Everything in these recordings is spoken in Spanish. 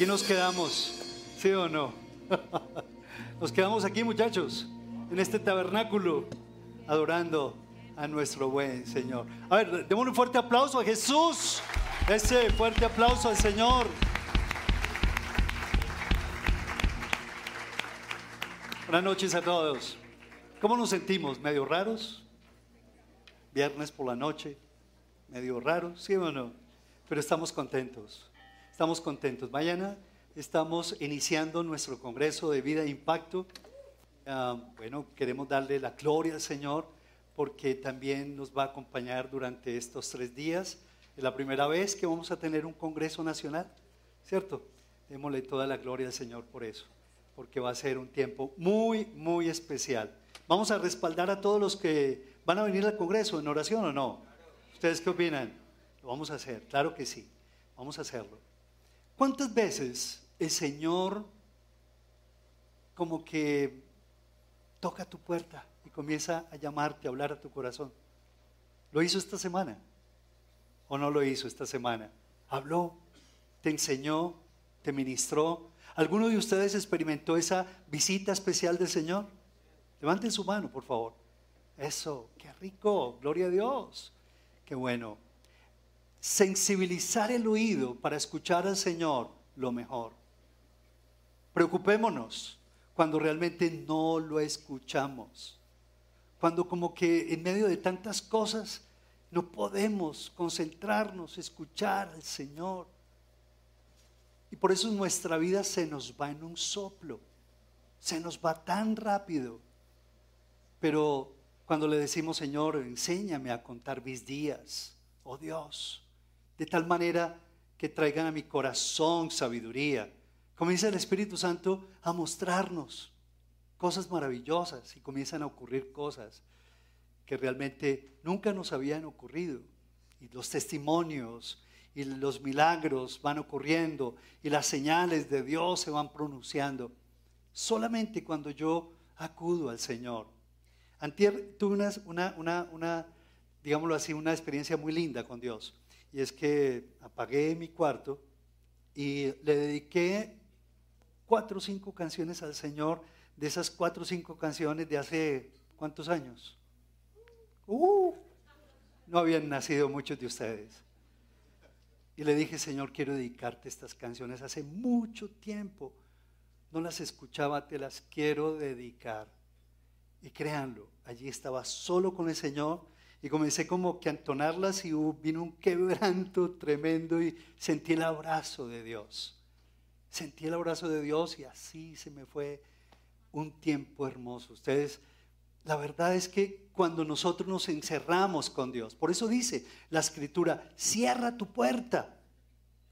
Aquí nos quedamos, ¿sí o no? Nos quedamos aquí, muchachos, en este tabernáculo, adorando a nuestro buen Señor. A ver, démosle un fuerte aplauso a Jesús. Ese fuerte aplauso al Señor. Buenas noches a todos. ¿Cómo nos sentimos? ¿Medio raros? Viernes por la noche, medio raros, ¿sí o no? Pero estamos contentos. Estamos contentos. Mañana estamos iniciando nuestro Congreso de Vida e Impacto. Ah, bueno, queremos darle la gloria al Señor porque también nos va a acompañar durante estos tres días. Es la primera vez que vamos a tener un Congreso Nacional, ¿cierto? Démosle toda la gloria al Señor por eso, porque va a ser un tiempo muy, muy especial. Vamos a respaldar a todos los que van a venir al Congreso en oración o no. ¿Ustedes qué opinan? Lo vamos a hacer, claro que sí, vamos a hacerlo. ¿Cuántas veces el Señor como que toca tu puerta y comienza a llamarte, a hablar a tu corazón? ¿Lo hizo esta semana? ¿O no lo hizo esta semana? Habló, te enseñó, te ministró. ¿Alguno de ustedes experimentó esa visita especial del Señor? Levanten su mano, por favor. Eso, qué rico, gloria a Dios. Qué bueno sensibilizar el oído para escuchar al Señor lo mejor. Preocupémonos cuando realmente no lo escuchamos. Cuando como que en medio de tantas cosas no podemos concentrarnos, escuchar al Señor. Y por eso nuestra vida se nos va en un soplo. Se nos va tan rápido. Pero cuando le decimos, Señor, enséñame a contar mis días, oh Dios, de tal manera que traigan a mi corazón sabiduría. Comienza el Espíritu Santo a mostrarnos cosas maravillosas y comienzan a ocurrir cosas que realmente nunca nos habían ocurrido. Y los testimonios y los milagros van ocurriendo y las señales de Dios se van pronunciando. Solamente cuando yo acudo al Señor. Antier tuve una, una, una, digámoslo así, una experiencia muy linda con Dios y es que apagué mi cuarto y le dediqué cuatro o cinco canciones al Señor, de esas cuatro o cinco canciones de hace cuántos años. Uh, no habían nacido muchos de ustedes. Y le dije, Señor, quiero dedicarte estas canciones. Hace mucho tiempo no las escuchaba, te las quiero dedicar. Y créanlo, allí estaba solo con el Señor y comencé como que a entonarlas y vino un quebranto tremendo y sentí el abrazo de Dios. Sentí el abrazo de Dios y así se me fue un tiempo hermoso. Ustedes, la verdad es que cuando nosotros nos encerramos con Dios, por eso dice la escritura, cierra tu puerta,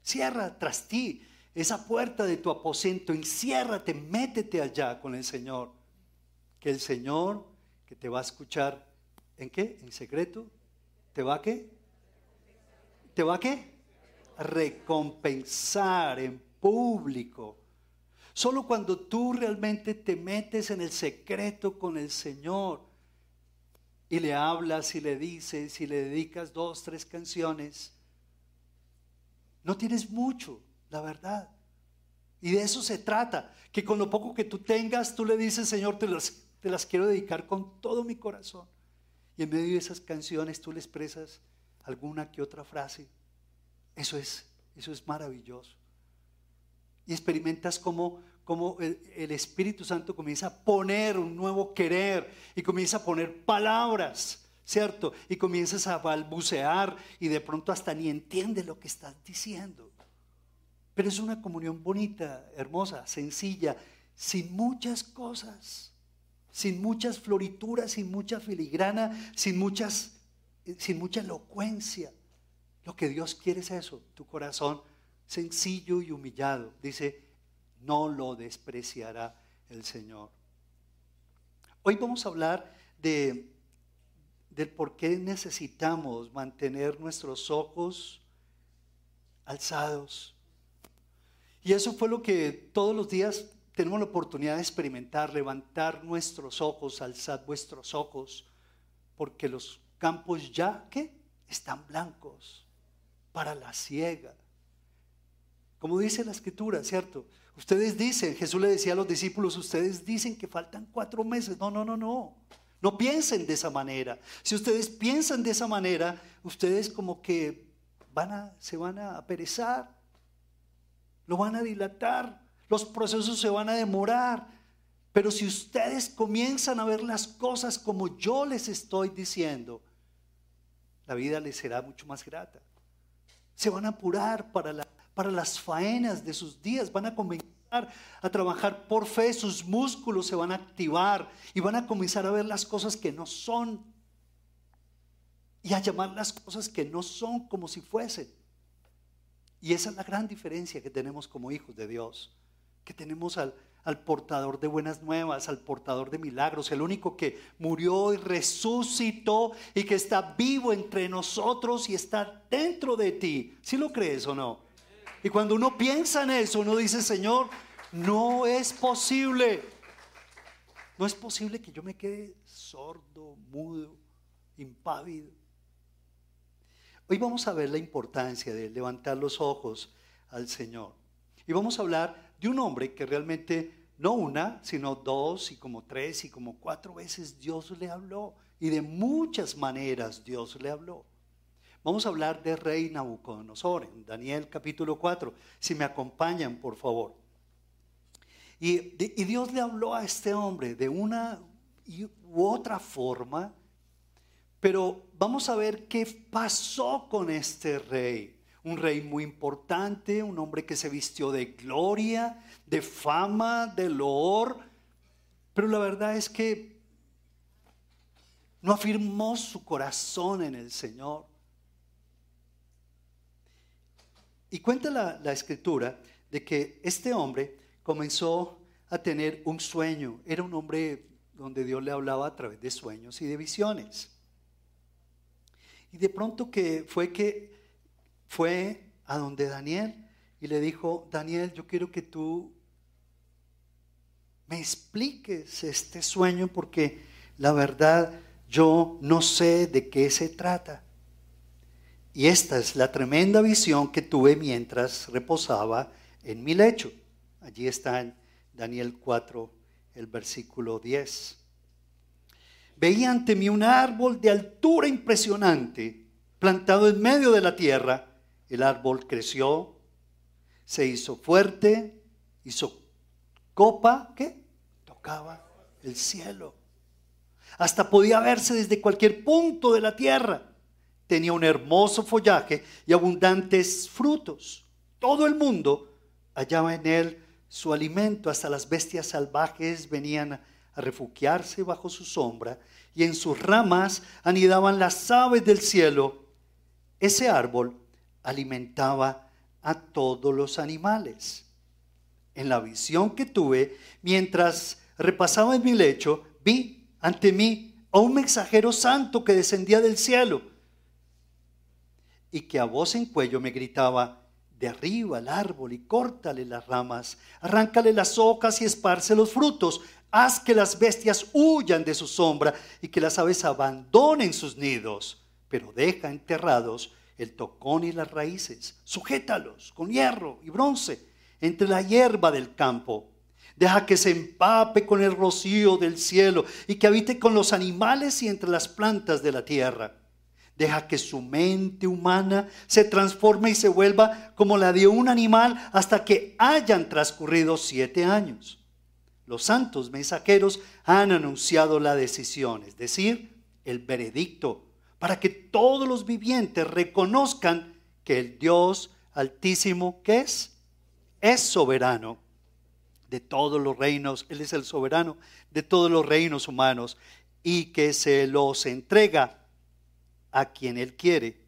cierra tras ti esa puerta de tu aposento, enciérrate, métete allá con el Señor, que el Señor que te va a escuchar ¿En qué? En secreto. ¿Te va a qué? ¿Te va a qué? Recompensar en público. Solo cuando tú realmente te metes en el secreto con el Señor y le hablas y le dices y le dedicas dos, tres canciones, no tienes mucho, la verdad. Y de eso se trata, que con lo poco que tú tengas, tú le dices, Señor, te las, te las quiero dedicar con todo mi corazón. Y en medio de esas canciones tú le expresas alguna que otra frase. Eso es, eso es maravilloso. Y experimentas cómo, el, el Espíritu Santo comienza a poner un nuevo querer y comienza a poner palabras, ¿cierto? Y comienzas a balbucear y de pronto hasta ni entiende lo que estás diciendo. Pero es una comunión bonita, hermosa, sencilla, sin muchas cosas sin muchas florituras, sin mucha filigrana, sin, muchas, sin mucha elocuencia. Lo que Dios quiere es eso, tu corazón sencillo y humillado. Dice, no lo despreciará el Señor. Hoy vamos a hablar de, del por qué necesitamos mantener nuestros ojos alzados. Y eso fue lo que todos los días tenemos la oportunidad de experimentar, levantar nuestros ojos, alzar vuestros ojos, porque los campos ya, ¿qué? Están blancos para la siega. Como dice la escritura, ¿cierto? Ustedes dicen, Jesús le decía a los discípulos, ustedes dicen que faltan cuatro meses. No, no, no, no. No piensen de esa manera. Si ustedes piensan de esa manera, ustedes como que van a, se van a perezar, lo van a dilatar, los procesos se van a demorar. Pero si ustedes comienzan a ver las cosas como yo les estoy diciendo, la vida les será mucho más grata. Se van a apurar para para las faenas de sus días, van a comenzar a trabajar por fe, sus músculos se van a activar y van a comenzar a ver las cosas que no son y a llamar las cosas que no son como si fuesen. Y esa es la gran diferencia que tenemos como hijos de Dios, que tenemos al, al portador de buenas nuevas, al portador de milagros, el único que murió y resucitó y que está vivo entre nosotros y está dentro de ti. ¿Si lo crees o no? Y cuando uno piensa en eso, uno dice, Señor, no es posible. No es posible que yo me quede sordo, mudo, impávido. Hoy vamos a ver la importancia de levantar los ojos al Señor. Y vamos a hablar de un hombre que realmente no una, sino dos y como tres y como cuatro veces Dios le habló. Y de muchas maneras Dios le habló. Vamos a hablar de rey Nabucodonosor en Daniel capítulo 4. Si me acompañan, por favor. Y, Dios le habló a este hombre de una u otra forma, pero vamos a ver qué pasó con este rey. Un rey muy importante, un hombre que se vistió de gloria, de fama, de loor, pero la verdad es que no afirmó su corazón en el Señor. Y cuenta la, escritura de que este hombre comenzó a tener un sueño. Era un hombre donde Dios le hablaba a través de sueños y de visiones. Y de pronto que fue que fue a donde Daniel y le dijo, Daniel, yo quiero que tú me expliques este sueño porque la verdad yo no sé de qué se trata. Y esta es la tremenda visión que tuve mientras reposaba en mi lecho. Allí está en Daniel 4, el versículo 10. Veía ante mí un árbol de altura impresionante, plantado en medio de la tierra. El árbol creció, se hizo fuerte, hizo copa, ¿qué? Tocaba el cielo. Hasta podía verse desde cualquier punto de la tierra tenía un hermoso follaje y abundantes frutos. Todo el mundo hallaba en él su alimento, hasta las bestias salvajes venían a refugiarse bajo su sombra y en sus ramas anidaban las aves del cielo. Ese árbol alimentaba a todos los animales. En la visión que tuve, mientras repasaba en mi lecho, vi ante mí a un mensajero santo que descendía del cielo y que a voz en cuello me gritaba, derriba el árbol y córtale las ramas, arráncale las hojas y esparce los frutos, haz que las bestias huyan de su sombra y que las aves abandonen sus nidos, pero deja enterrados el tocón y las raíces, sujétalos con hierro y bronce entre la hierba del campo. Deja que se empape con el rocío del cielo y que habite con los animales y entre las plantas de la tierra Deja que su mente humana se transforme y se vuelva como la de un animal hasta que hayan transcurrido siete años. Los santos mensajeros han anunciado la decisión, es decir, el veredicto, para que todos los vivientes reconozcan que el Dios altísimo, que es? Es soberano de todos los reinos, Él es el soberano de todos los reinos humanos y que se los entrega a quien Él quiere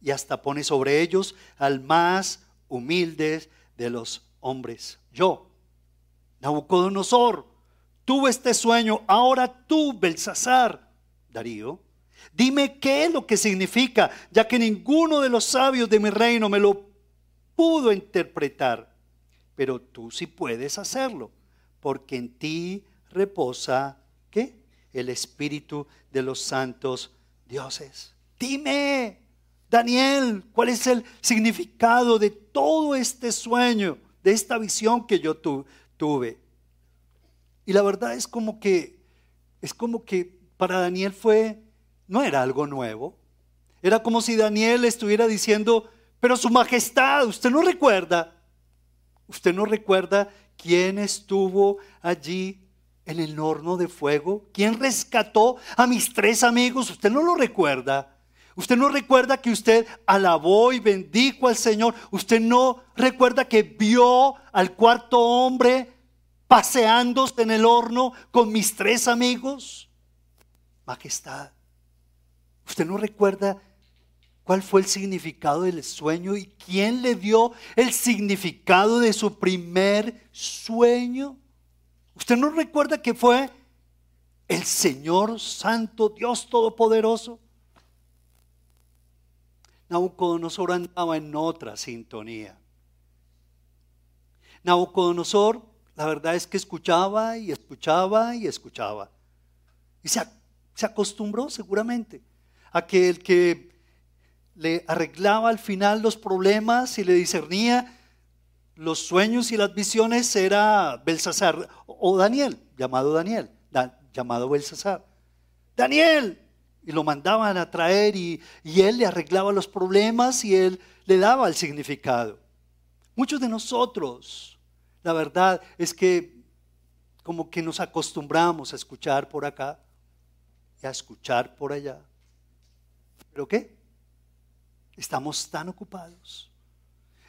y hasta pone sobre ellos al más humilde de los hombres. Yo, Nabucodonosor, tuve este sueño, ahora tú, Belsasar, Darío, dime qué es lo que significa, ya que ninguno de los sabios de mi reino me lo pudo interpretar, pero tú sí puedes hacerlo, porque en ti reposa, ¿qué? El espíritu de los santos dioses. Dime, Daniel, ¿cuál es el significado de todo este sueño, de esta visión que yo tuve? Y la verdad es como que, es como que para Daniel fue, no era algo nuevo. Era como si Daniel estuviera diciendo, pero su majestad, usted no recuerda, usted no recuerda quién estuvo allí en el horno de fuego, quién rescató a mis tres amigos, usted no lo recuerda. Usted no recuerda que usted alabó y bendijo al Señor. Usted no recuerda que vio al cuarto hombre paseándose en el horno con mis tres amigos. Majestad, usted no recuerda cuál fue el significado del sueño y quién le dio el significado de su primer sueño. Usted no recuerda que fue el Señor Santo, Dios Todopoderoso. Nabucodonosor andaba en otra sintonía. Nabucodonosor, la verdad es que escuchaba y escuchaba y escuchaba. Y se, se acostumbró seguramente a que le arreglaba al final los problemas y le discernía los sueños y las visiones era Belsasar o Daniel, llamado Daniel, llamado Belsasar. Daniel, y lo mandaban a traer y, él le arreglaba los problemas y él le daba el significado. Muchos de nosotros, la verdad es que como que nos acostumbramos a escuchar por acá y a escuchar por allá. ¿Pero qué? Estamos tan ocupados,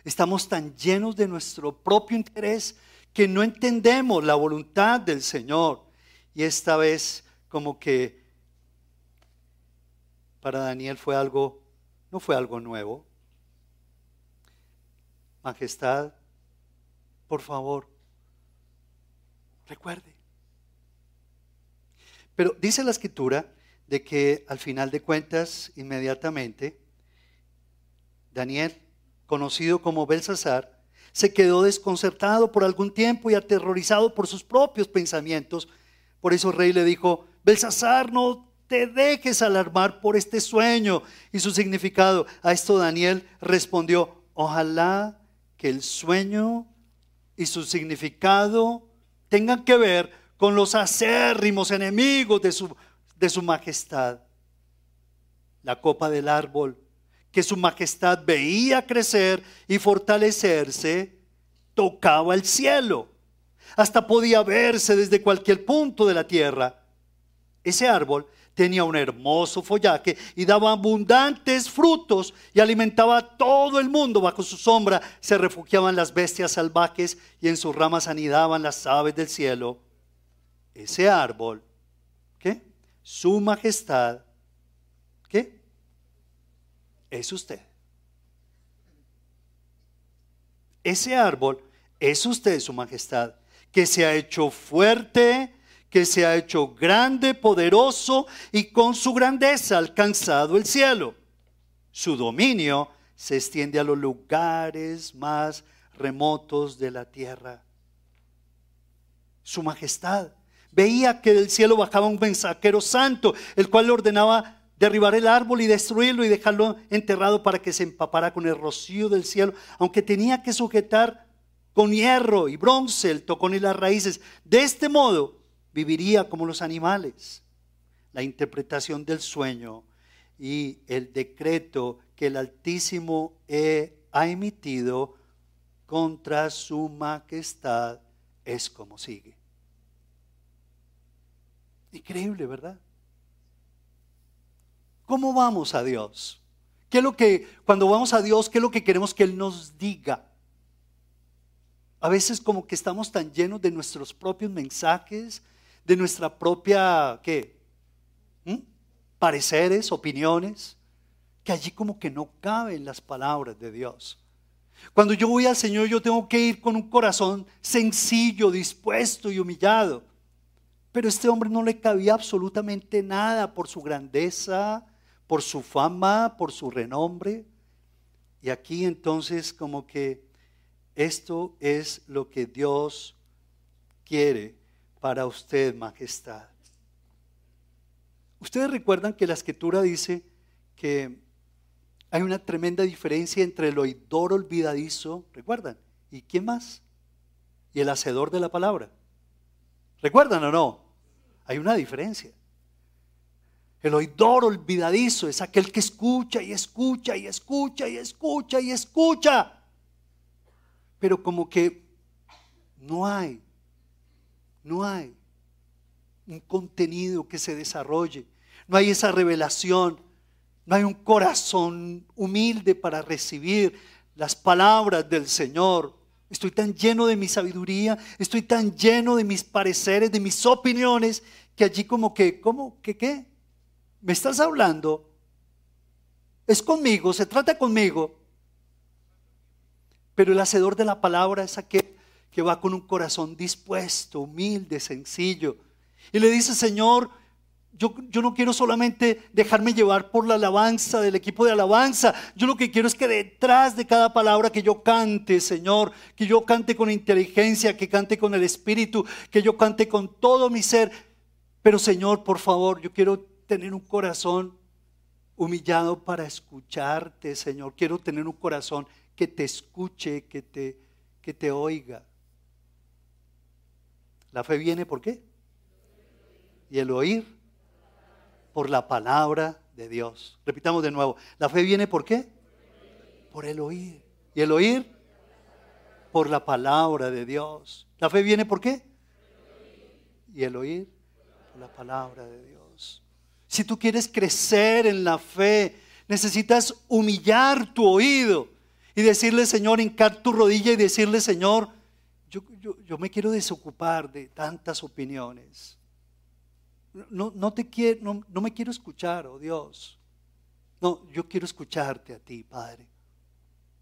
estamos tan llenos de nuestro propio interés que no entendemos la voluntad del Señor. Y esta vez como que para Daniel fue algo, no fue algo nuevo. Majestad, por favor, recuerde. Pero dice la escritura de que al final de cuentas, inmediatamente, Daniel, conocido como Belsasar, se quedó desconcertado por algún tiempo y aterrorizado por sus propios pensamientos. Por eso el rey le dijo, Belsasar, no te dejes alarmar por este sueño y su significado. A esto Daniel respondió, ojalá que el sueño y su significado tengan que ver con los acérrimos enemigos de su, de su majestad. La copa del árbol que su majestad veía crecer y fortalecerse, tocaba el cielo. Hasta podía verse desde cualquier punto de la tierra. Ese árbol tenía un hermoso follaje y daba abundantes frutos y alimentaba a todo el mundo. Bajo su sombra se refugiaban las bestias salvajes y en sus ramas anidaban las aves del cielo. Ese árbol. Su majestad, ¿qué? Es usted. Ese árbol es usted, su majestad, que se ha hecho fuerte que se ha hecho grande, poderoso y con su grandeza alcanzado el cielo. Su dominio se extiende a los lugares más remotos de la tierra. Su majestad veía que del cielo bajaba un mensajero santo, el cual le ordenaba derribar el árbol y destruirlo y dejarlo enterrado para que se empapara con el rocío del cielo, aunque tenía que sujetar con hierro y bronce el tocón y las raíces. De este modo, viviría como los animales. La interpretación del sueño y el decreto que el Altísimo ha emitido contra su majestad es como sigue. Increíble, ¿verdad? ¿Cómo vamos a Dios? ¿Qué es lo que, cuando vamos a Dios, qué es lo que queremos que Él nos diga? A veces como que estamos tan llenos de nuestros propios mensajes, de nuestra propia, ¿qué? ¿Mm? Pareceres, opiniones, que allí como que no caben las palabras de Dios. Cuando yo voy al Señor, yo tengo que ir con un corazón sencillo, dispuesto y humillado. Pero este hombre no le cabía absolutamente nada por su grandeza, por su fama, por su renombre. Y aquí entonces como que esto es lo que Dios quiere para usted, majestad. Ustedes recuerdan que la escritura dice que Hay una tremenda diferencia entre el oidor olvidadizo, ¿recuerdan? ¿Y quién más? Y el hacedor de la palabra. ¿Recuerdan o no? Hay una diferencia. El oidor olvidadizo es aquel que escucha y escucha y escucha y escucha y escucha. Pero como que no hay, no hay un contenido que se desarrolle. No hay esa revelación no hay un corazón humilde para recibir las palabras del Señor. Estoy tan lleno de mi sabiduría, estoy tan lleno de mis pareceres, de mis opiniones, que allí como que, ¿cómo? ¿Qué qué? ¿Me estás hablando? Es conmigo, se trata conmigo. Pero el hacedor de la palabra es aquel que va con un corazón dispuesto, humilde, sencillo. Y le dice, Señor, yo, no quiero solamente dejarme llevar por la alabanza del equipo de alabanza. Yo lo que quiero es que detrás de cada palabra que yo cante, Señor, que yo cante con inteligencia, que cante con el Espíritu, que yo cante con todo mi ser. Pero Señor, por favor, yo quiero tener un corazón humillado para escucharte, Señor. Quiero tener un corazón que te escuche, que te, que te oiga. La fe viene por qué? Y el oír por la palabra de Dios. Repitamos de nuevo, la fe viene por qué? Por el oír. ¿Y el oír? Por la palabra de Dios. ¿La fe viene por qué? Y el oír la palabra de Dios. Si tú quieres crecer en la fe, necesitas humillar tu oído y decirle, Señor, hincar tu rodilla y decirle, Señor, yo, yo me quiero desocupar de tantas opiniones. No, no, te quiero, no, me quiero escuchar, oh Dios. No, yo quiero escucharte a ti, Padre.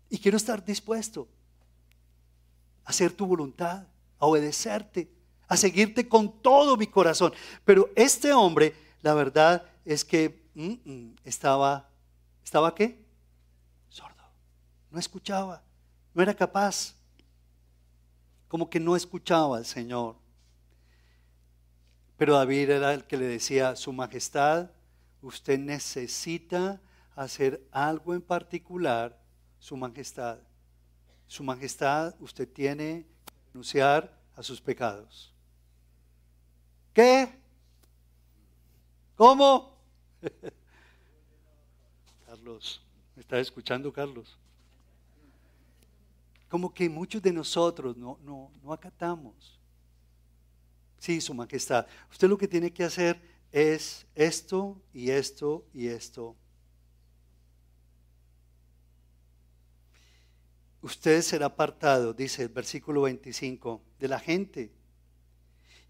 Y quiero estar dispuesto a hacer tu voluntad, a obedecerte, a seguirte con todo mi corazón. Pero este hombre, la verdad es que mm, mm, estaba, ¿estaba qué? Sordo. No escuchaba, no era capaz. Como que no escuchaba al Señor. Pero David era el que le decía, Su Majestad, usted necesita hacer algo en particular, Su Majestad. Su Majestad, usted tiene que renunciar a sus pecados. ¿Qué? ¿Cómo? Carlos, ¿me está escuchando Carlos? Como que muchos de nosotros no, no, no acatamos Sí, Su Majestad. Usted lo que tiene que hacer es esto y esto y esto. Usted será apartado, dice el versículo 25, de la gente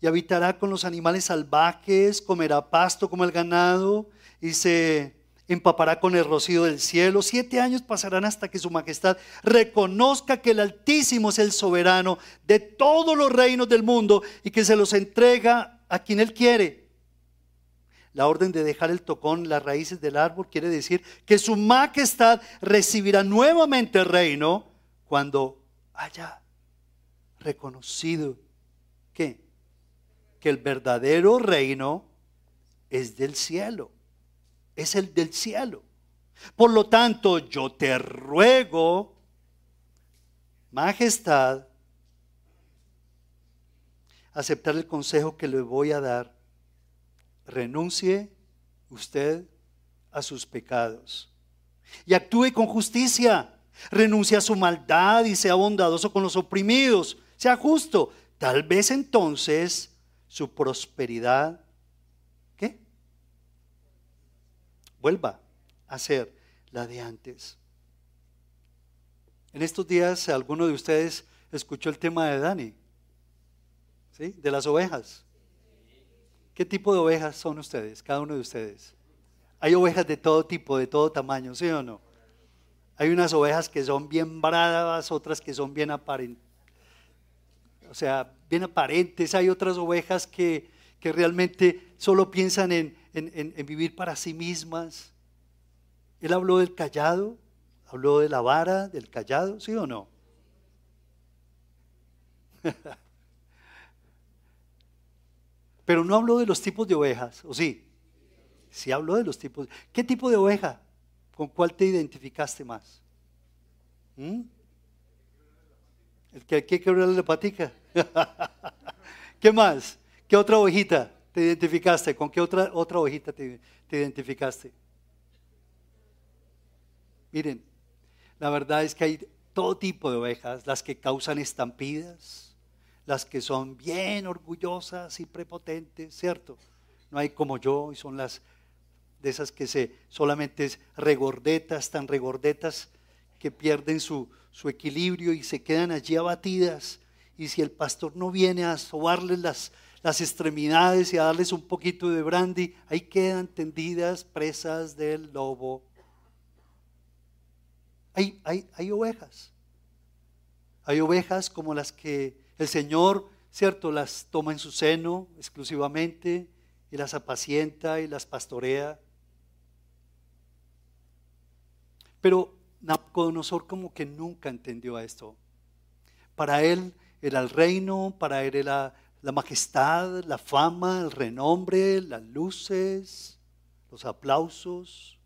y habitará con los animales salvajes, comerá pasto como el ganado y se empapará con el rocío del cielo. Siete años pasarán hasta que su majestad reconozca que el Altísimo es el soberano de todos los reinos del mundo y que se los entrega a quien él quiere. La orden de dejar el tocón, las raíces del árbol, quiere decir que su majestad recibirá nuevamente el reino cuando haya reconocido que, que el verdadero reino es del cielo es el del cielo. Por lo tanto, yo te ruego, majestad, aceptar el consejo que le voy a dar. Renuncie usted a sus pecados y actúe con justicia. Renuncie a su maldad y sea bondadoso con los oprimidos. Sea justo. Tal vez entonces su prosperidad vuelva a ser la de antes. En estos días alguno de ustedes escuchó el tema de Dani, ¿sí? De las ovejas. ¿Qué tipo de ovejas son ustedes, cada uno de ustedes? Hay ovejas de todo tipo, de todo tamaño, ¿sí o no? Hay unas ovejas que son bien bravas, otras que son bien aparentes. O sea, bien aparentes. Hay otras ovejas que, que realmente solo piensan en, en, vivir para sí mismas. Él habló del callado, habló de la vara, del callado, ¿sí o no? Pero no habló de los tipos de ovejas, ¿o sí? Sí habló de los tipos. ¿Qué tipo de oveja? ¿Con cuál te identificaste más? ¿Mm? ¿El que hay que quebrarle la patica? ¿Qué más? ¿Qué otra ovejita te identificaste? ¿Con qué otra, otra ovejita te, te identificaste? Miren, la verdad es que hay todo tipo de ovejas, las que causan estampidas, las que son bien orgullosas y prepotentes, ¿cierto? No hay como yo y son las de esas que se solamente es regordetas, tan regordetas que pierden su, su equilibrio y se quedan allí abatidas. Y si el pastor no viene a sobarles las, las extremidades y a darles un poquito de brandy, ahí quedan tendidas presas del lobo. Hay, hay, ovejas. Hay ovejas como las que el Señor, ¿cierto?, las toma en su seno exclusivamente y las apacienta y las pastorea. Pero Nabucodonosor como que nunca entendió esto. Para él era el reino, para él era la majestad, la fama, el renombre, las luces, los aplausos.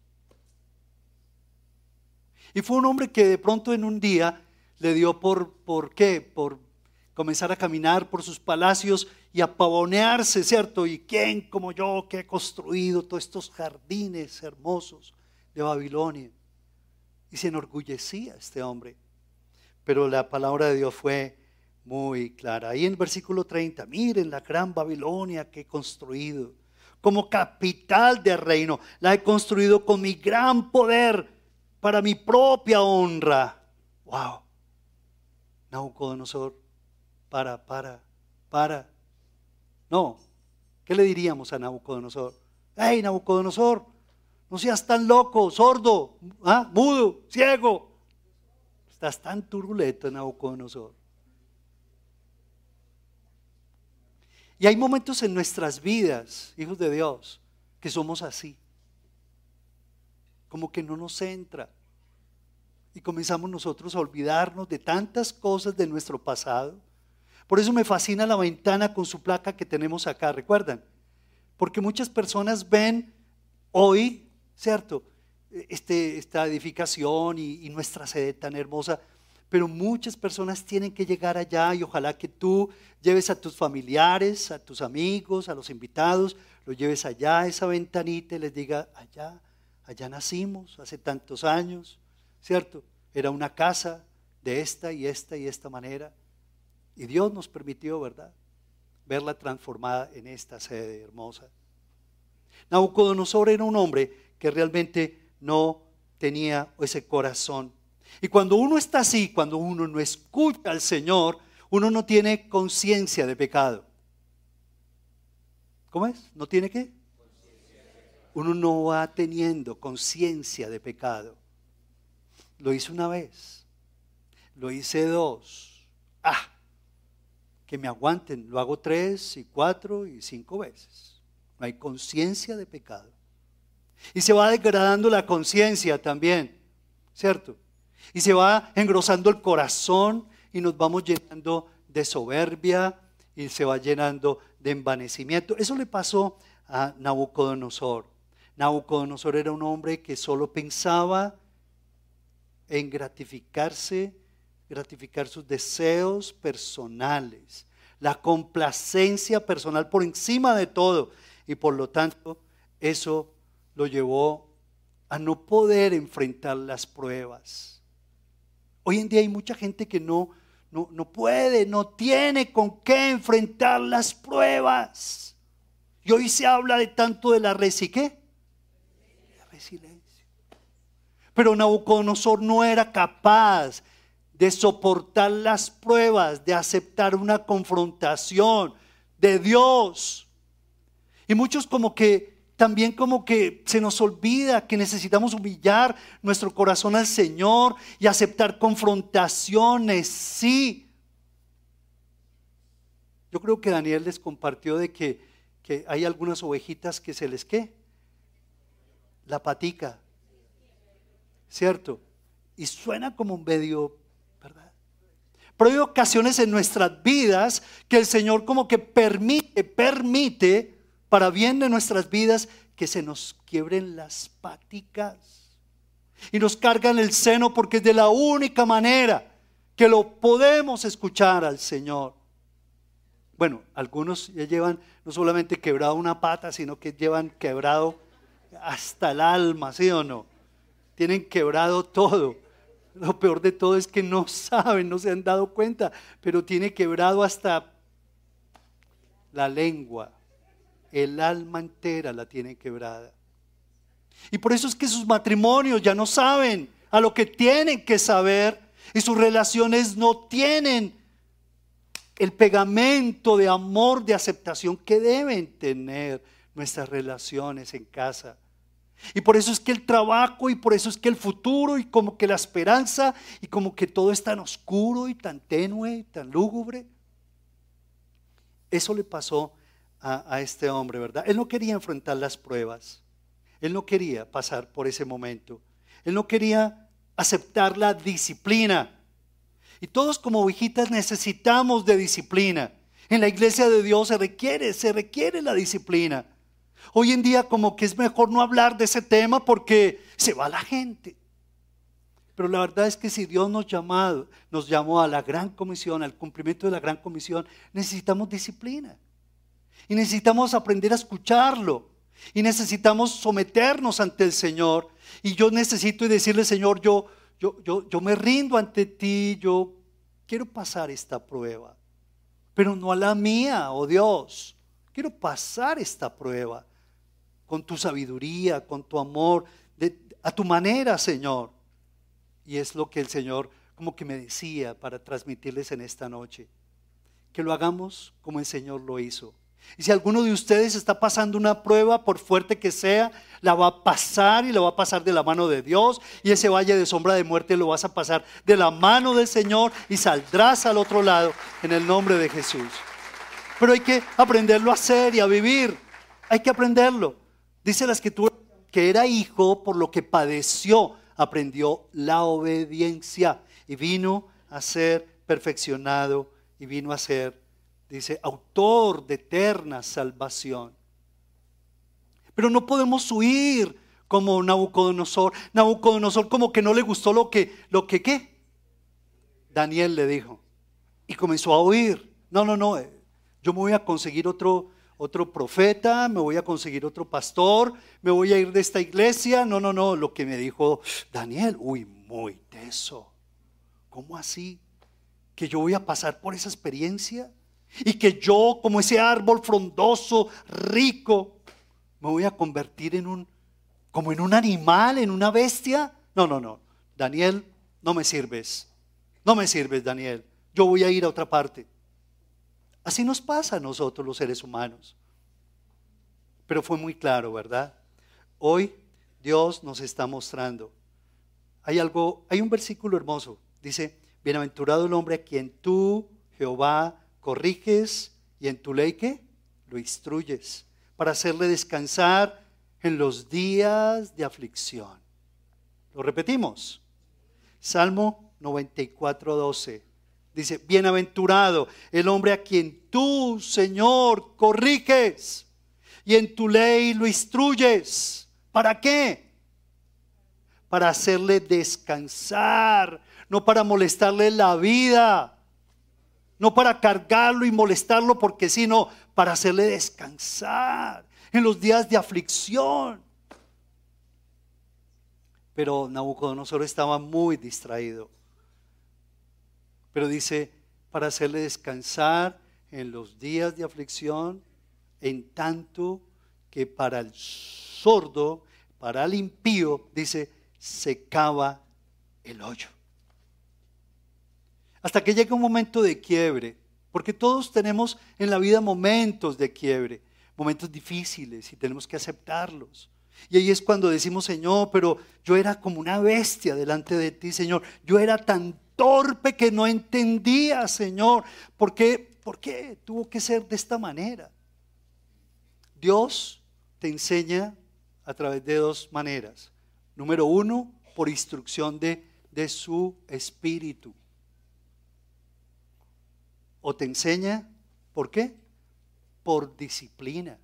Y fue un hombre que de pronto en un día le dio por, ¿por qué? Por comenzar a caminar por sus palacios y a pavonearse, ¿cierto? ¿Y quién como yo que he construido todos estos jardines hermosos de Babilonia? Y se enorgullecía este hombre. Pero la palabra de Dios fue muy clara. Ahí en el versículo 30, miren la gran Babilonia que he construido. Como capital de reino, la he construido con mi gran poder para mi propia honra. Wow. Nabucodonosor, para, para, para. No. ¿Qué le diríamos a Nabucodonosor? ¡Hey, Nabucodonosor! No seas tan loco, sordo, ¿ah? mudo, ciego. Estás tan turbulento, Nabucodonosor. Y hay momentos en nuestras vidas, hijos de Dios, que somos así. Como que no nos entra. Y comenzamos nosotros a olvidarnos de tantas cosas de nuestro pasado. Por eso me fascina la ventana con su placa que tenemos acá, ¿recuerdan? Porque muchas personas ven hoy ¿cierto? Este, esta edificación y, y nuestra sede tan hermosa, pero muchas personas tienen que llegar allá y ojalá que tú lleves a tus familiares, a tus amigos, a los invitados, lo lleves allá a esa ventanita y les diga, allá, allá nacimos hace tantos años, ¿cierto? Era una casa de esta y esta y esta manera. Y Dios nos permitió, ¿verdad? Verla transformada en esta sede hermosa. Nabucodonosor era un hombre que realmente no tenía ese corazón. Y cuando uno está así, cuando uno no escucha al Señor, uno no tiene conciencia de pecado. ¿Cómo es? ¿No tiene qué? Uno no va teniendo conciencia de pecado. Lo hice una vez, lo hice dos. Ah, que me aguanten, lo hago tres y cuatro y cinco veces. No hay conciencia de pecado. Y se va degradando la conciencia también, ¿cierto? Y se va engrosando el corazón y nos vamos llenando de soberbia y se va llenando de envanecimiento. Eso le pasó a Nabucodonosor. Nabucodonosor era un hombre que solo pensaba en gratificarse, gratificar sus deseos personales, la complacencia personal por encima de todo. Y por lo tanto, eso lo llevó a no poder enfrentar las pruebas. Hoy en día hay mucha gente que no, no, no puede, no tiene con qué enfrentar las pruebas. Y hoy se habla de tanto de la resiliencia. Pero Nabucodonosor no era capaz de soportar las pruebas, de aceptar una confrontación de Dios. Y muchos como que también como que se nos olvida que necesitamos humillar nuestro corazón al Señor y aceptar confrontaciones, sí. Yo creo que Daniel les compartió de que, que hay algunas ovejitas que se les qué, la patica, ¿cierto? Y suena como un medio, ¿verdad? Pero hay ocasiones en nuestras vidas que el Señor como que permite, permite para bien de nuestras vidas, que se nos quiebren las páticas. y nos carga en el seno porque es de la única manera que lo podemos escuchar al Señor. Bueno, algunos ya llevan no solamente quebrado una pata, sino que llevan quebrado hasta el alma, ¿sí o no? Tienen quebrado todo. Lo peor de todo es que no saben, no se han dado cuenta, pero tiene quebrado hasta la lengua. El alma entera la tiene quebrada. Y por eso es que sus matrimonios ya no saben a lo que tienen que saber y sus relaciones no tienen el pegamento de amor, de aceptación que deben tener nuestras relaciones en casa. Y por eso es que el trabajo y por eso es que el futuro y como que la esperanza y como que todo es tan oscuro y tan tenue y tan lúgubre. Eso le pasó a, este hombre, ¿verdad? Él no quería enfrentar las pruebas. Él no quería pasar por ese momento. Él no quería aceptar la disciplina. Y todos como ovejitas necesitamos de disciplina. En la iglesia de Dios se requiere, se requiere la disciplina. Hoy en día como que es mejor no hablar de ese tema porque se va la gente. Pero la verdad es que si Dios nos, llamado, nos llamó a la gran comisión, al cumplimiento de la gran comisión, necesitamos disciplina. Y necesitamos aprender a escucharlo. Y necesitamos someternos ante el Señor. Y yo necesito decirle, Señor, yo, yo, yo, me rindo ante ti, yo quiero pasar esta prueba, pero no a la mía, oh Dios. Quiero pasar esta prueba con tu sabiduría, con tu amor, a tu manera, Señor. Y es lo que el Señor como que me decía para transmitirles en esta noche. Que lo hagamos como el Señor lo hizo. Y si alguno de ustedes está pasando una prueba, por fuerte que sea, la va a pasar y la va a pasar de la mano de Dios. Y ese valle de sombra de muerte lo vas a pasar de la mano del Señor y saldrás al otro lado en el nombre de Jesús. Pero hay que aprenderlo a hacer y a vivir. Hay que aprenderlo. Dice la escritura que era hijo por lo que padeció, aprendió la obediencia y vino a ser perfeccionado y vino a ser dice, autor de eterna salvación. Pero no podemos huir como Nabucodonosor. Nabucodonosor como que no le gustó lo que, lo que, ¿qué? Daniel le dijo. Y comenzó a huir. No, no, no. Eh, yo me voy a conseguir otro, otro profeta, me voy a conseguir otro pastor, me voy a ir de esta iglesia. No, no, no. Lo que me dijo Daniel, uy, muy teso. ¿Cómo así? ¿Que yo voy a pasar por esa experiencia? Y que yo, como ese árbol frondoso, rico, me voy a convertir en un, como en un animal, en una bestia. No, no, no. Daniel, no me sirves. No me sirves, Daniel. Yo voy a ir a otra parte. Así nos pasa a nosotros los seres humanos. Pero fue muy claro, ¿verdad? Hoy Dios nos está mostrando. Hay algo, hay un versículo hermoso. Dice, bienaventurado el hombre a quien tú, Jehová, corriges y en tu ley que lo instruyes para hacerle descansar en los días de aflicción. Lo repetimos. Salmo 94, 12. Dice, bienaventurado el hombre a quien tú, Señor, corriges y en tu ley lo instruyes. ¿Para qué? Para hacerle descansar, no para molestarle la vida no para cargarlo y molestarlo porque sino para hacerle descansar en los días de aflicción. Pero Nabucodonosor estaba muy distraído. Pero dice, para hacerle descansar en los días de aflicción, en tanto que para el sordo, para el impío, dice, secaba el hoyo. Hasta que llega un momento de quiebre, porque todos tenemos en la vida momentos de quiebre, momentos difíciles y tenemos que aceptarlos. Y ahí es cuando decimos, Señor, pero yo era como una bestia delante de ti, Señor. Yo era tan torpe que no entendía, Señor. ¿Por qué, ¿Por qué tuvo que ser de esta manera? Dios te enseña a través de dos maneras. Número uno, por instrucción de, de su espíritu o te enseña, ¿por qué? Por disciplina.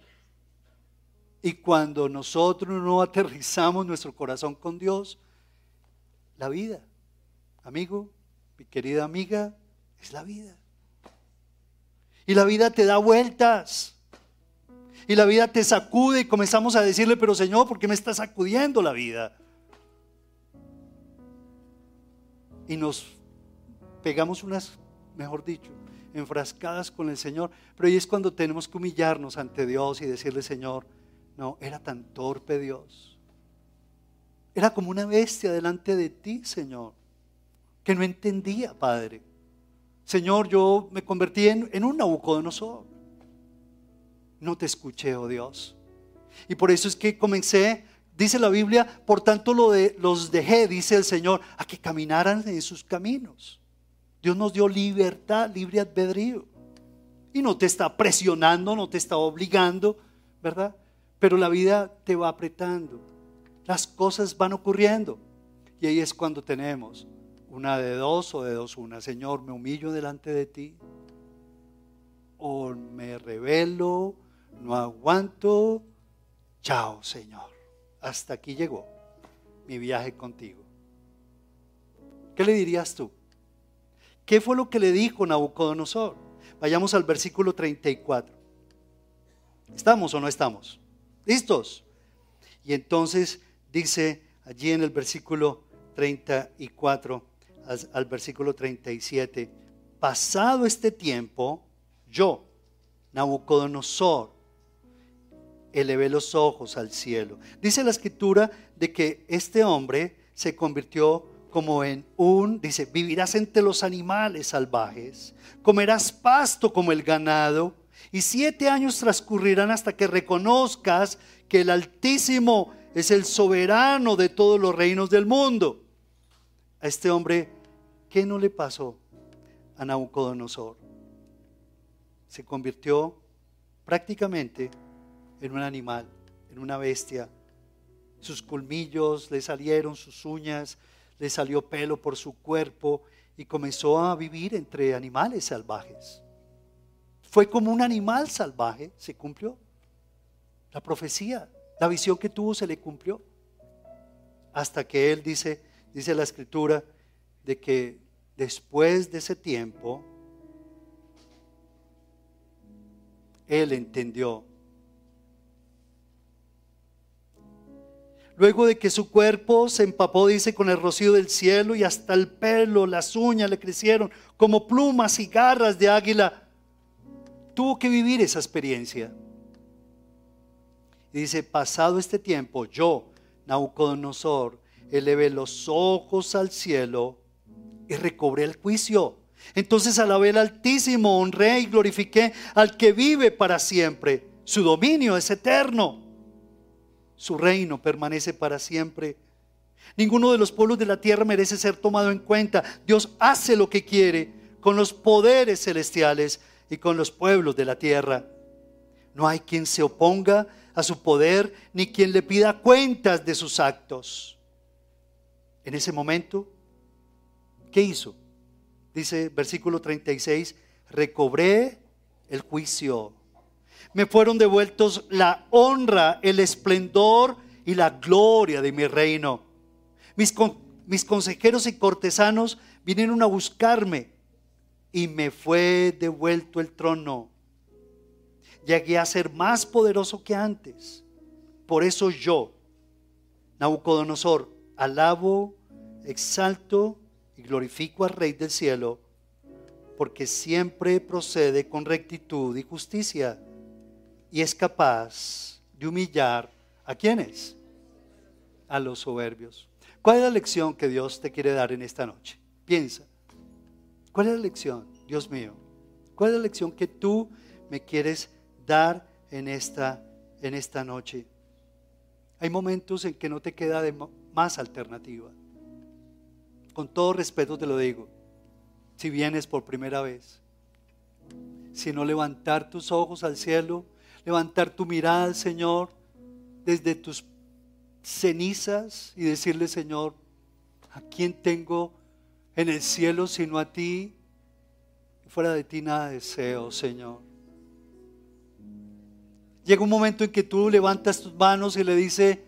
Y cuando nosotros no aterrizamos nuestro corazón con Dios, la vida. Amigo, mi querida amiga, es la vida. Y la vida te da vueltas. Y la vida te sacude y comenzamos a decirle, pero Señor, ¿por qué me está sacudiendo la vida? Y nos pegamos unas, mejor dicho, enfrascadas con el Señor. Pero ahí es cuando tenemos que humillarnos ante Dios y decirle, Señor, no, era tan torpe Dios. Era como una bestia delante de ti, Señor, que no entendía, Padre. Señor, yo me convertí en, en un Nabucodonosor. No te escuché, oh Dios. Y por eso es que comencé, dice la Biblia, por tanto lo de, los dejé, dice el Señor, a que caminaran en sus caminos. Dios nos dio libertad, libre albedrío. Y no te está presionando, no te está obligando, ¿verdad? Pero la vida te va apretando. Las cosas van ocurriendo. Y ahí es cuando tenemos una de dos o de dos una. Señor, me humillo delante de ti. O me revelo, no aguanto. Chao, Señor. Hasta aquí llegó mi viaje contigo. ¿Qué le dirías tú? ¿Qué fue lo que le dijo Nabucodonosor? Vayamos al versículo 34. ¿Estamos o no estamos? ¿Listos? Y entonces dice allí en el versículo 34 al, al versículo 37, pasado este tiempo, yo, Nabucodonosor, elevé los ojos al cielo. Dice la escritura de que este hombre se convirtió como en un, dice, vivirás entre los animales salvajes, comerás pasto como el ganado, y siete años transcurrirán hasta que reconozcas que el Altísimo es el soberano de todos los reinos del mundo. A este hombre, ¿qué no le pasó a Nabucodonosor? Se convirtió prácticamente en un animal, en una bestia. Sus colmillos le salieron, sus uñas, le salió pelo por su cuerpo y comenzó a vivir entre animales salvajes. Fue como un animal salvaje, se cumplió. La profecía, la visión que tuvo se le cumplió. Hasta que él dice, dice la escritura, de que después de ese tiempo, él entendió Luego de que su cuerpo se empapó, dice, con el rocío del cielo y hasta el pelo, las uñas le crecieron como plumas y garras de águila, tuvo que vivir esa experiencia. Y dice, pasado este tiempo, yo, Nabucodonosor, elevé los ojos al cielo y recobré el juicio. Entonces alabé al Altísimo, honré y glorifiqué al que vive para siempre. Su dominio es eterno su reino permanece para siempre. Ninguno de los pueblos de la tierra merece ser tomado en cuenta. Dios hace lo que quiere con los poderes celestiales y con los pueblos de la tierra. No hay quien se oponga a su poder ni quien le pida cuentas de sus actos. En ese momento, ¿qué hizo? Dice versículo 36, recobré el juicio me fueron devueltos la honra, el esplendor y la gloria de mi reino. Mis, consejeros y cortesanos vinieron a buscarme y me fue devuelto el trono. Llegué a ser más poderoso que antes. Por eso yo, Nabucodonosor, alabo, exalto y glorifico al Rey del cielo, porque siempre procede con rectitud y justicia y es capaz de humillar a quienes? A los soberbios. ¿Cuál es la lección que Dios te quiere dar en esta noche? Piensa. ¿Cuál es la lección, Dios mío? ¿Cuál es la lección que tú me quieres dar en esta, en esta noche? Hay momentos en que no te queda más alternativa. Con todo respeto te lo digo. Si vienes por primera vez, si no levantar tus ojos al cielo levantar tu mirada Señor desde tus cenizas y decirle, Señor, ¿a quién tengo en el cielo sino a ti? Fuera de ti nada deseo, Señor. Llega un momento en que tú levantas tus manos y le dices,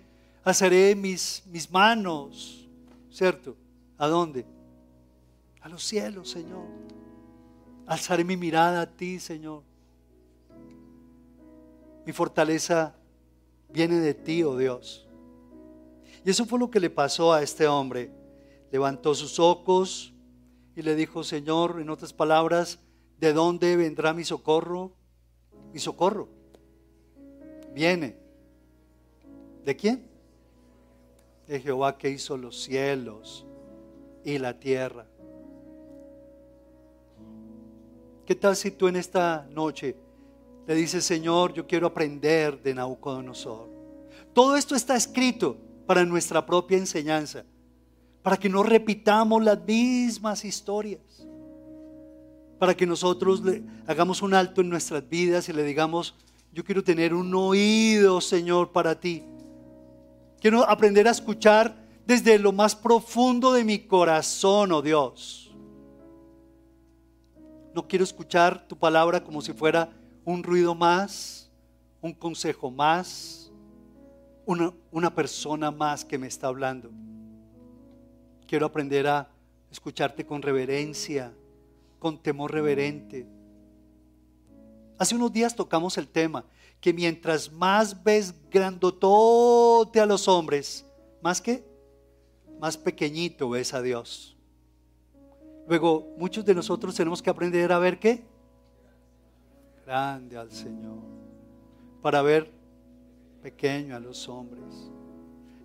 haceré mis, mis manos, ¿cierto? ¿A dónde? A los cielos, Señor. Alzaré mi mirada a ti, Señor. Mi fortaleza viene de ti, oh Dios. Y eso fue lo que le pasó a este hombre. Levantó sus ojos y le dijo, Señor, en otras palabras, ¿de dónde vendrá mi socorro? Mi socorro viene. ¿De quién? De Jehová que hizo los cielos y la tierra. ¿Qué tal si tú en esta noche le dices, Señor, yo quiero aprender de Nabucodonosor? Todo esto está escrito para nuestra propia enseñanza, para que no repitamos las mismas historias, para que nosotros le hagamos un alto en nuestras vidas y le digamos, yo quiero tener un oído, Señor, para ti. Quiero aprender a escuchar desde lo más profundo de mi corazón, oh Dios. No quiero escuchar tu palabra como si fuera un ruido más, un consejo más, una, una persona más que me está hablando. Quiero aprender a escucharte con reverencia, con temor reverente. Hace unos días tocamos el tema que mientras más ves grandotote a los hombres, más que más pequeñito ves a Dios. Luego, muchos de nosotros tenemos que aprender a ver qué? Grande al Señor. Para ver pequeño a los hombres.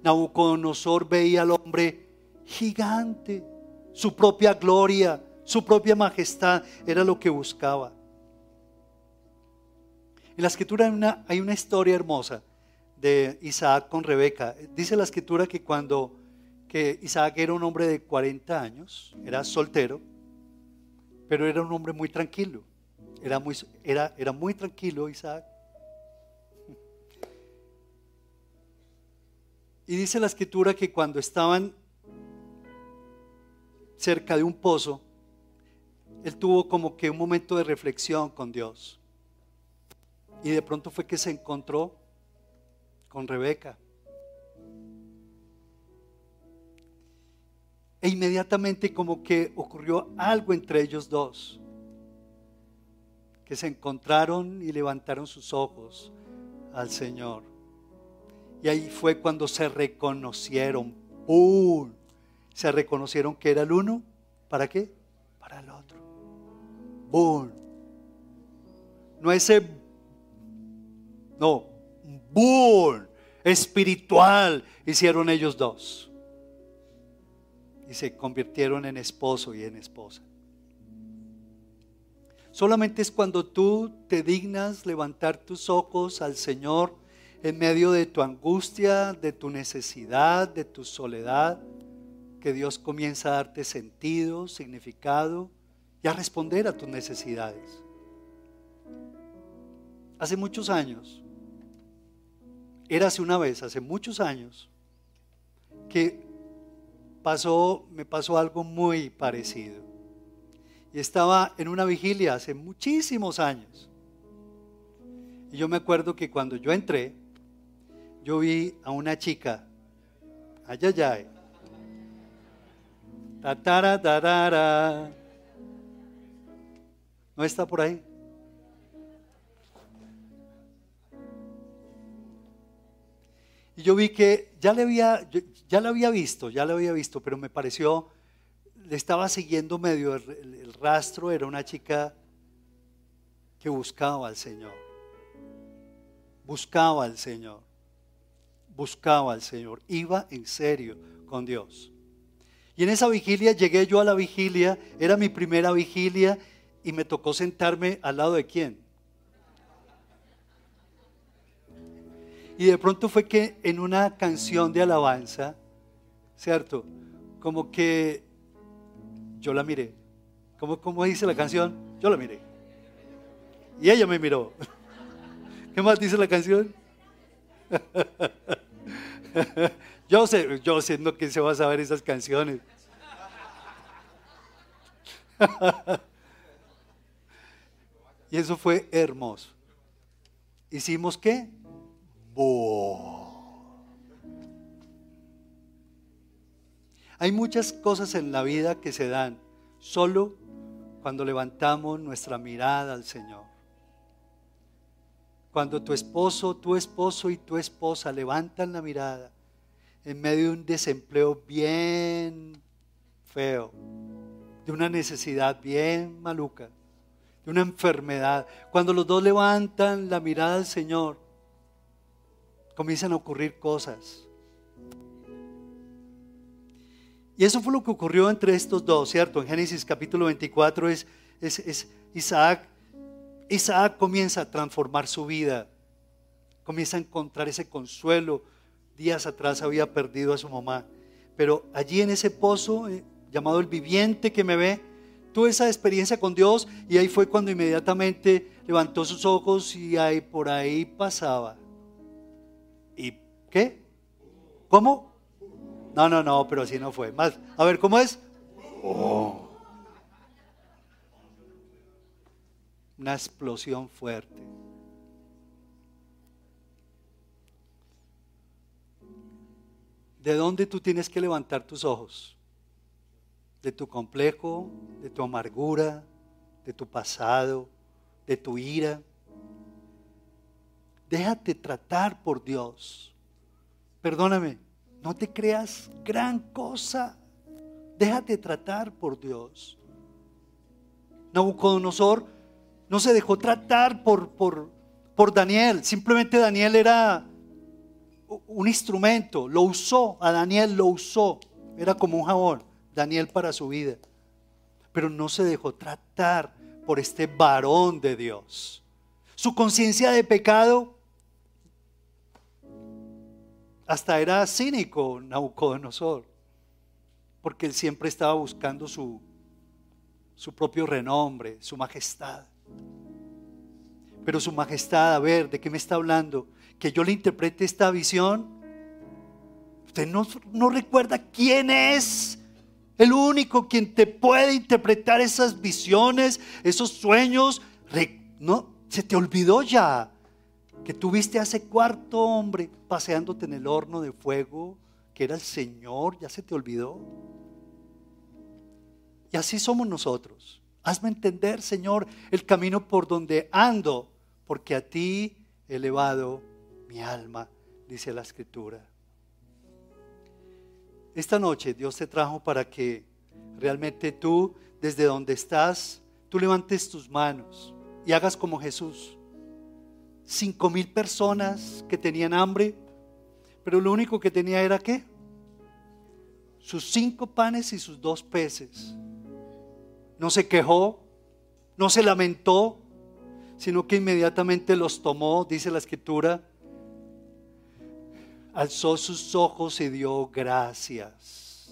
Nabucodonosor veía al hombre gigante, su propia gloria, su propia majestad, era lo que buscaba. En la escritura hay una, historia hermosa de Isaac con Rebeca. Dice la escritura que cuando que Isaac era un hombre de 40 años, era soltero, pero era un hombre muy tranquilo. Era muy, era, era muy tranquilo Isaac. Y dice la escritura que cuando estaban cerca de un pozo, él tuvo como que un momento de reflexión con Dios. Y de pronto fue que se encontró con Rebeca. E inmediatamente como que ocurrió algo entre ellos dos, que se encontraron y levantaron sus ojos al Señor. Y ahí fue cuando se reconocieron. ¡Pum! Se reconocieron que era el uno. ¿Para qué? Para el otro. ¡Bum! No ese. No. ¡Bum! Espiritual hicieron ellos dos. Y se convirtieron en esposo y en esposa. Solamente es cuando tú te dignas levantar tus ojos al Señor en medio de tu angustia, de tu necesidad, de tu soledad, que Dios comienza a darte sentido, significado y a responder a tus necesidades. Hace muchos años, era hace una vez, hace muchos años, que pasó, me pasó algo muy parecido. Y estaba en una vigilia hace muchísimos años. Y yo me acuerdo que cuando yo entré, yo vi a una chica, ayayay, tatara, tarara, ¿no está por ahí? Y yo vi que ya le había, ya la había visto, ya la había visto, pero me pareció, le estaba siguiendo medio el rastro, era una chica que buscaba al Señor, buscaba al Señor buscaba al Señor, iba en serio con Dios. Y en esa vigilia llegué yo a la vigilia, era mi primera vigilia y me tocó sentarme al lado de quién. Y de pronto fue que en una canción de alabanza, ¿cierto? Como que yo la miré. ¿Cómo, dice la canción? Yo la miré. Y ella me miró. ¿Qué más dice la canción? yo sé, yo siendo que se va a saber esas canciones. y eso fue hermoso. ¿Hicimos qué? Hay muchas cosas en la vida que se dan solo cuando levantamos nuestra mirada al Señor. Cuando tu esposo, tu esposo y tu esposa levantan la mirada en medio de un desempleo bien feo, de una necesidad bien maluca, de una enfermedad. Cuando los dos levantan la mirada al Señor, comienzan a ocurrir cosas. Y eso fue lo que ocurrió entre estos dos, ¿cierto? En Génesis capítulo 24 es, es, Isaac. Isaac comienza a transformar su vida, comienza a encontrar ese consuelo. Días atrás había perdido a su mamá, pero allí en ese pozo eh, llamado el viviente que me ve, tuve esa experiencia con Dios y ahí fue cuando inmediatamente levantó sus ojos y ahí por ahí pasaba ¿Y qué? ¿Cómo? No, no, no, pero así no fue. Más, a ver, ¿cómo es? Oh. Una explosión fuerte. ¿De dónde tú tienes que levantar tus ojos? ¿De tu complejo? ¿De tu amargura? ¿De tu pasado? ¿De tu ira? Déjate tratar por Dios. Perdóname, no te creas gran cosa. Déjate tratar por Dios. Nabucodonosor no se dejó tratar por, por, por Daniel. Simplemente Daniel era un instrumento. Lo usó. A Daniel lo usó. Era como un jabón. Daniel para su vida. Pero no se dejó tratar por este varón de Dios. Su conciencia de pecado hasta era cínico Nabucodonosor, porque él siempre estaba buscando su, su propio renombre, su majestad. Pero su majestad, a ver, ¿de qué me está hablando? Que yo le interprete esta visión. Usted no, no recuerda quién es el único quien te puede interpretar esas visiones, esos sueños. No, se te olvidó ya que tuviste a ese cuarto hombre paseándote en el horno de fuego, que era el Señor, ya se te olvidó. Y así somos nosotros. Hazme entender, Señor, el camino por donde ando, porque a ti he elevado mi alma, dice la Escritura. Esta noche Dios te trajo para que realmente tú, desde donde estás, tú levantes tus manos y hagas como Jesús cinco mil personas que tenían hambre, pero lo único que tenía era qué? Sus cinco panes y sus dos peces. No se quejó, no se lamentó, sino que inmediatamente los tomó, dice la escritura, alzó sus ojos y dio gracias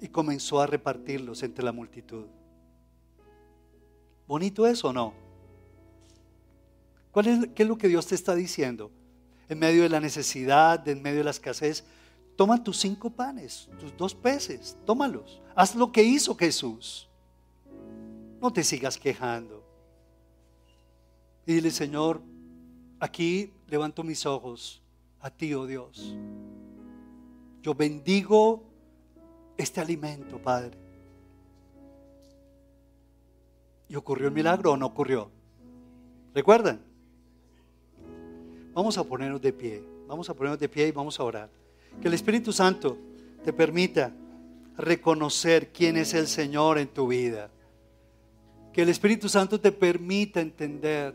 y comenzó a repartirlos entre la multitud. ¿Bonito eso o no? ¿Cuál es, ¿Qué es lo que Dios te está diciendo? En medio de la necesidad, en medio de la escasez, toma tus cinco panes, tus dos peces, tómalos. Haz lo que hizo Jesús. No te sigas quejando. Dile, Señor, aquí levanto mis ojos a ti, oh Dios. Yo bendigo este alimento, Padre. ¿Y ocurrió el milagro o no ocurrió? ¿Recuerdan? Vamos a ponernos de pie, vamos a ponernos de pie y vamos a orar. Que el Espíritu Santo te permita reconocer quién es el Señor en tu vida. Que el Espíritu Santo te permita entender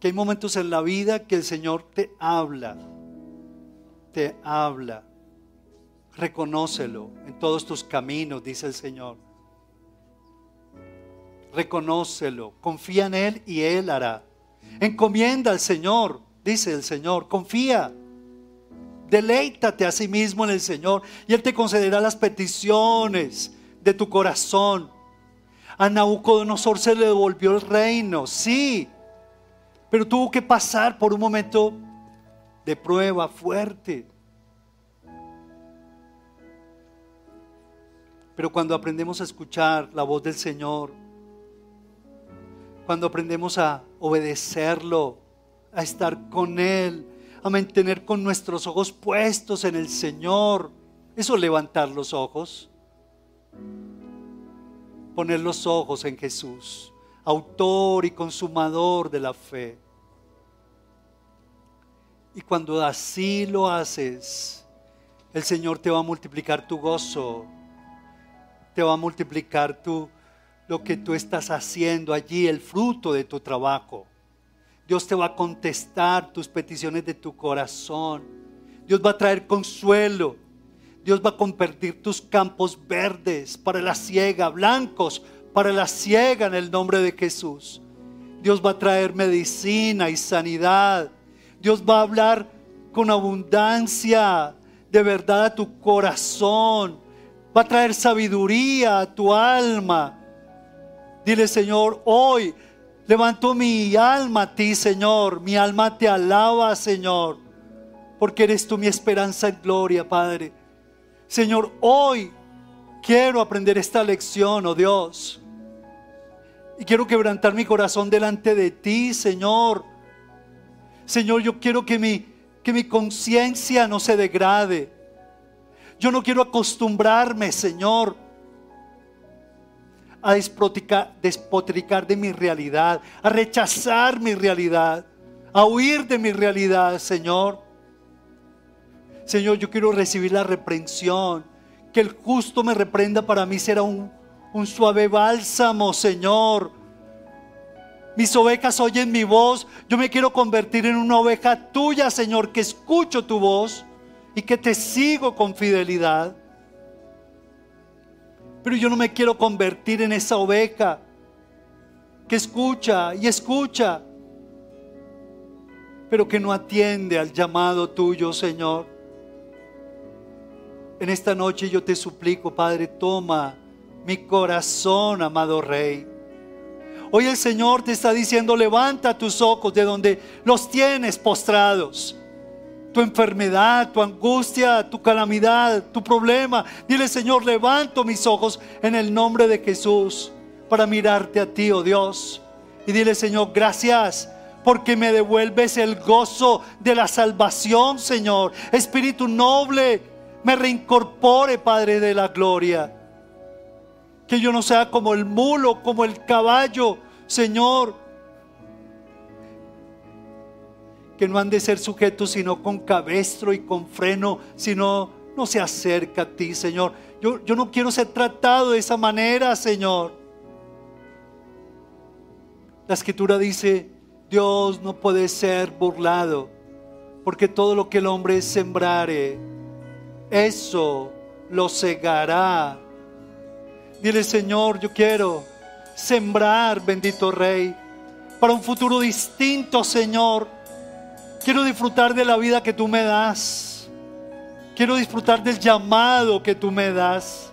que hay momentos en la vida que el Señor te habla, te habla. Reconócelo en todos tus caminos, dice el Señor. Reconócelo, confía en Él y Él hará. Encomienda al Señor, dice el Señor, confía. Deleítate a sí mismo en el Señor y Él te concederá las peticiones de tu corazón. A Nabucodonosor se le devolvió el reino, sí, pero tuvo que pasar por un momento de prueba fuerte. Pero cuando aprendemos a escuchar la voz del Señor, cuando aprendemos a obedecerlo, a estar con Él, a mantener con nuestros ojos puestos en el Señor, Eso es levantar los ojos. Poner los ojos en Jesús, autor y consumador de la fe. Y cuando así lo haces, el Señor te va a multiplicar tu gozo, te va a multiplicar tu, lo que tú estás haciendo allí, el fruto de tu trabajo. Dios te va a contestar tus peticiones de tu corazón. Dios va a traer consuelo. Dios va a convertir tus campos verdes para la ciega, blancos para la ciega en el nombre de Jesús. Dios va a traer medicina y sanidad. Dios va a hablar con abundancia de verdad a tu corazón. Va a traer sabiduría a tu alma. Dile, Señor, hoy levanto mi alma a ti, Señor. Mi alma te alaba, Señor. Porque eres tú mi esperanza en gloria, Padre. Señor, hoy quiero aprender esta lección, oh Dios. Y quiero quebrantar mi corazón delante de ti, Señor. Señor, yo quiero que mi, que mi conciencia no se degrade. Yo no quiero acostumbrarme, Señor, a despotricar de mi realidad, a rechazar mi realidad, a huir de mi realidad, Señor. Señor, yo quiero recibir la reprensión. Que el justo me reprenda para mí será un, un suave bálsamo, Señor. Mis ovejas oyen mi voz. Yo me quiero convertir en una oveja tuya, Señor, que escucho tu voz y que te sigo con fidelidad. Pero yo no me quiero convertir en esa oveja que escucha y escucha, pero que no atiende al llamado tuyo, Señor. En esta noche yo te suplico, Padre, toma mi corazón, amado Rey. Hoy el Señor te está diciendo, levanta tus ojos de donde los tienes postrados. Tu enfermedad, tu angustia, tu calamidad, tu problema. Dile, Señor, levanto mis ojos en el nombre de Jesús para mirarte a ti, oh Dios. Y dile, Señor, gracias porque me devuelves el gozo de la salvación, Señor. Espíritu noble me reincorpore, Padre de la gloria. Que yo no sea como el mulo, como el caballo, Señor. Que no han de ser sujetos sino con cabestro y con freno, sino no se acerca a ti, Señor. Yo, yo no quiero ser tratado de esa manera, Señor. La escritura dice, Dios no puede ser burlado, porque todo lo que el hombre sembrare, eso lo cegará. Dile, Señor, yo quiero sembrar, bendito Rey, para un futuro distinto, Señor. Quiero disfrutar de la vida que tú me das. Quiero disfrutar del llamado que tú me das.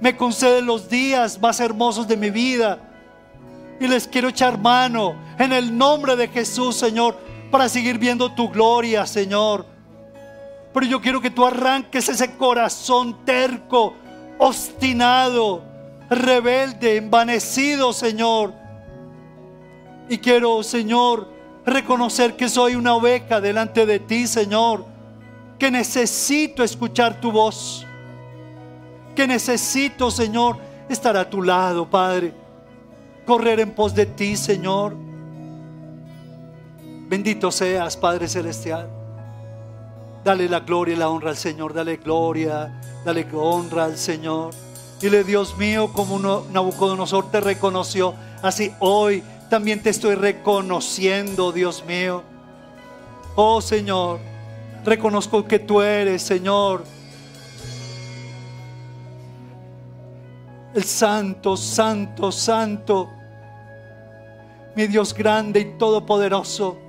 Me concede los días más hermosos de mi vida. Y les quiero echar mano en el nombre de Jesús, Señor, para seguir viendo tu gloria, Señor pero yo quiero que tú arranques ese corazón terco, obstinado, rebelde, envanecido, Señor. Y quiero, Señor, reconocer que soy una oveja delante de ti, Señor. Que necesito escuchar tu voz. Que necesito, Señor, estar a tu lado, Padre. Correr en pos de ti, Señor. Bendito seas, Padre Celestial. Dale la gloria y la honra al Señor. Dale gloria, dale honra al Señor. Dile, Dios mío, como Nabucodonosor te reconoció, así hoy también te estoy reconociendo, Dios mío. Oh Señor, reconozco que tú eres, Señor, el santo, santo, santo, mi Dios grande y todopoderoso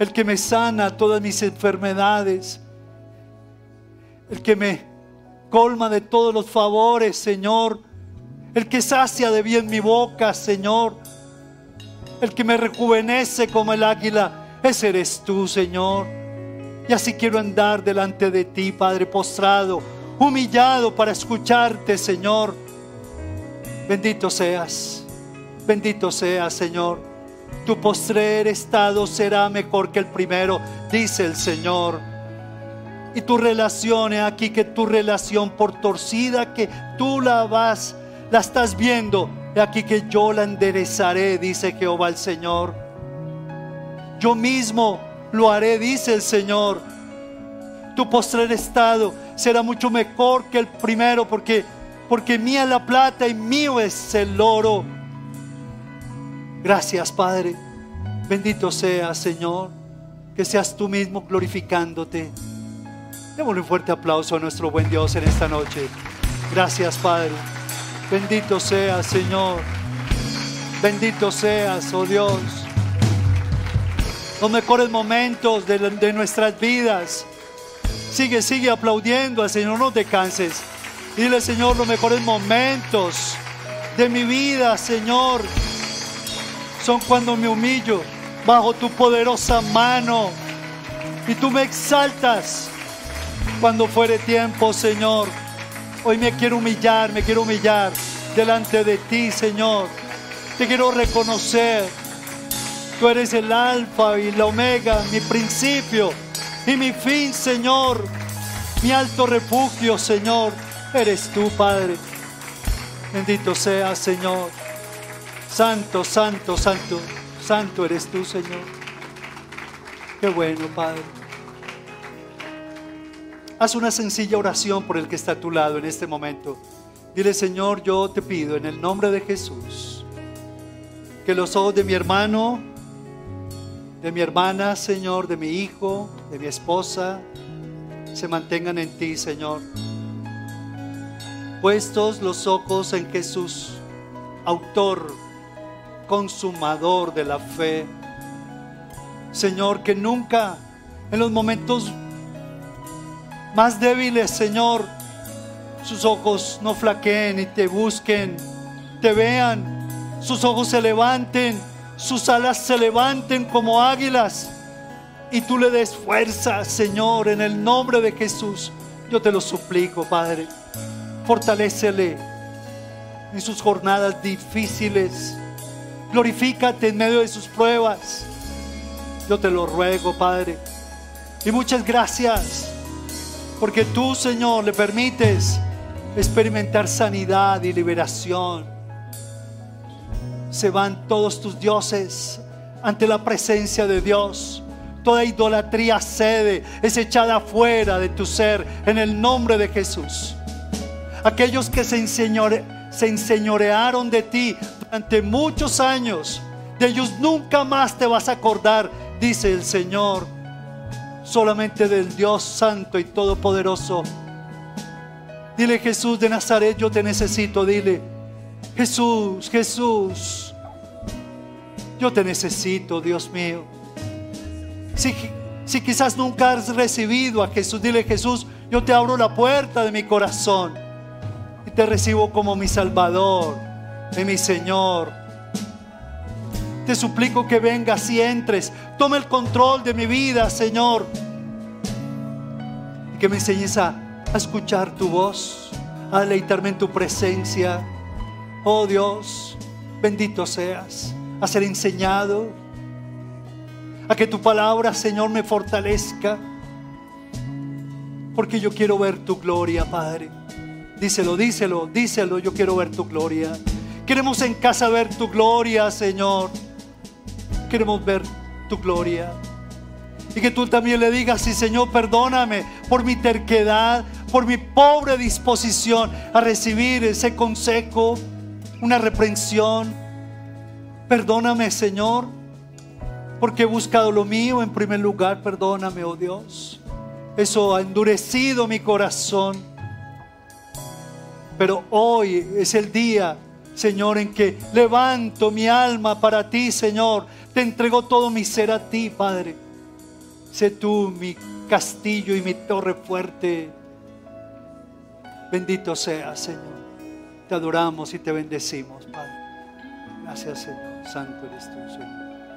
el que me sana todas mis enfermedades, el que me colma de todos los favores, Señor, el que sacia de bien mi boca, Señor, el que me rejuvenece como el águila, ese eres tú, Señor. Y así quiero andar delante de ti, Padre, postrado, humillado para escucharte, Señor. Bendito seas, bendito seas, Señor tu postrer estado será mejor que el primero, dice el Señor. Y tu relación, aquí que tu relación por torcida que tú la vas, la estás viendo, he aquí que yo la enderezaré, dice Jehová el Señor. Yo mismo lo haré, dice el Señor. Tu postrer estado será mucho mejor que el primero, porque, porque mía la plata y mío es el oro. Gracias, Padre. Bendito sea, Señor, que seas tú mismo glorificándote. Démosle un fuerte aplauso a nuestro buen Dios en esta noche. Gracias, Padre. Bendito seas, Señor. Bendito seas, oh Dios. Los mejores momentos de, nuestras vidas. Sigue, sigue aplaudiendo al Señor, no te canses. Dile, Señor, los mejores momentos de mi vida, Señor, son cuando me humillo bajo tu poderosa mano y tú me exaltas cuando fuere tiempo, Señor. Hoy me quiero humillar, me quiero humillar delante de ti, Señor. Te quiero reconocer. Tú eres el alfa y la omega, mi principio y mi fin, Señor. Mi alto refugio, Señor. Eres tú, Padre. Bendito sea, Señor. Santo, santo, santo. Santo eres tú, Señor. Qué bueno, Padre. Haz una sencilla oración por el que está a tu lado en este momento. Dile, Señor, yo te pido en el nombre de Jesús que los ojos de mi hermano, de mi hermana, Señor, de mi hijo, de mi esposa, se mantengan en ti, Señor. Puestos los ojos en Jesús, autor, consumador de la fe. Señor, que nunca en los momentos más débiles, Señor, sus ojos no flaqueen y te busquen, te vean, sus ojos se levanten, sus alas se levanten como águilas y tú le des fuerza, Señor, en el nombre de Jesús. Yo te lo suplico, Padre. Fortalécele en sus jornadas difíciles. Glorifícate en medio de sus pruebas. Yo te lo ruego, Padre. Y muchas gracias porque tú, Señor, le permites experimentar sanidad y liberación. Se van todos tus dioses ante la presencia de Dios. Toda idolatría cede, es echada fuera de tu ser en el nombre de Jesús. Aquellos que se, se enseñorearon de ti durante muchos años, de ellos nunca más te vas a acordar, dice el Señor solamente del Dios Santo y Todopoderoso. Dile Jesús de Nazaret, yo te necesito. Dile, Jesús, Jesús, yo te necesito, Dios mío. Si, si quizás nunca has recibido a Jesús, dile Jesús, yo te abro la puerta de mi corazón y te recibo como mi Salvador y mi Señor. Te suplico que vengas y entres. Toma el control de mi vida, Señor. Y que me enseñes a, a escuchar tu voz, a deleitarme en tu presencia. Oh Dios, bendito seas, a ser enseñado, a que tu palabra, Señor, me fortalezca. Porque yo quiero ver tu gloria, Padre. Díselo, díselo, díselo, yo quiero ver tu gloria. Queremos en casa ver tu gloria, Señor. Queremos ver tu gloria. Y que tú también le digas, sí Señor, perdóname por mi terquedad, por mi pobre disposición a recibir ese consejo, una reprensión. Perdóname, Señor, porque he buscado lo mío en primer lugar. Perdóname, oh Dios. Eso ha endurecido mi corazón. Pero hoy es el día, Señor, en que levanto mi alma para ti, Señor te entrego todo mi ser a ti, Padre. Sé tú mi castillo y mi torre fuerte. Bendito sea, Señor. Te adoramos y te bendecimos, Padre. Gracias, Señor. Santo eres tú.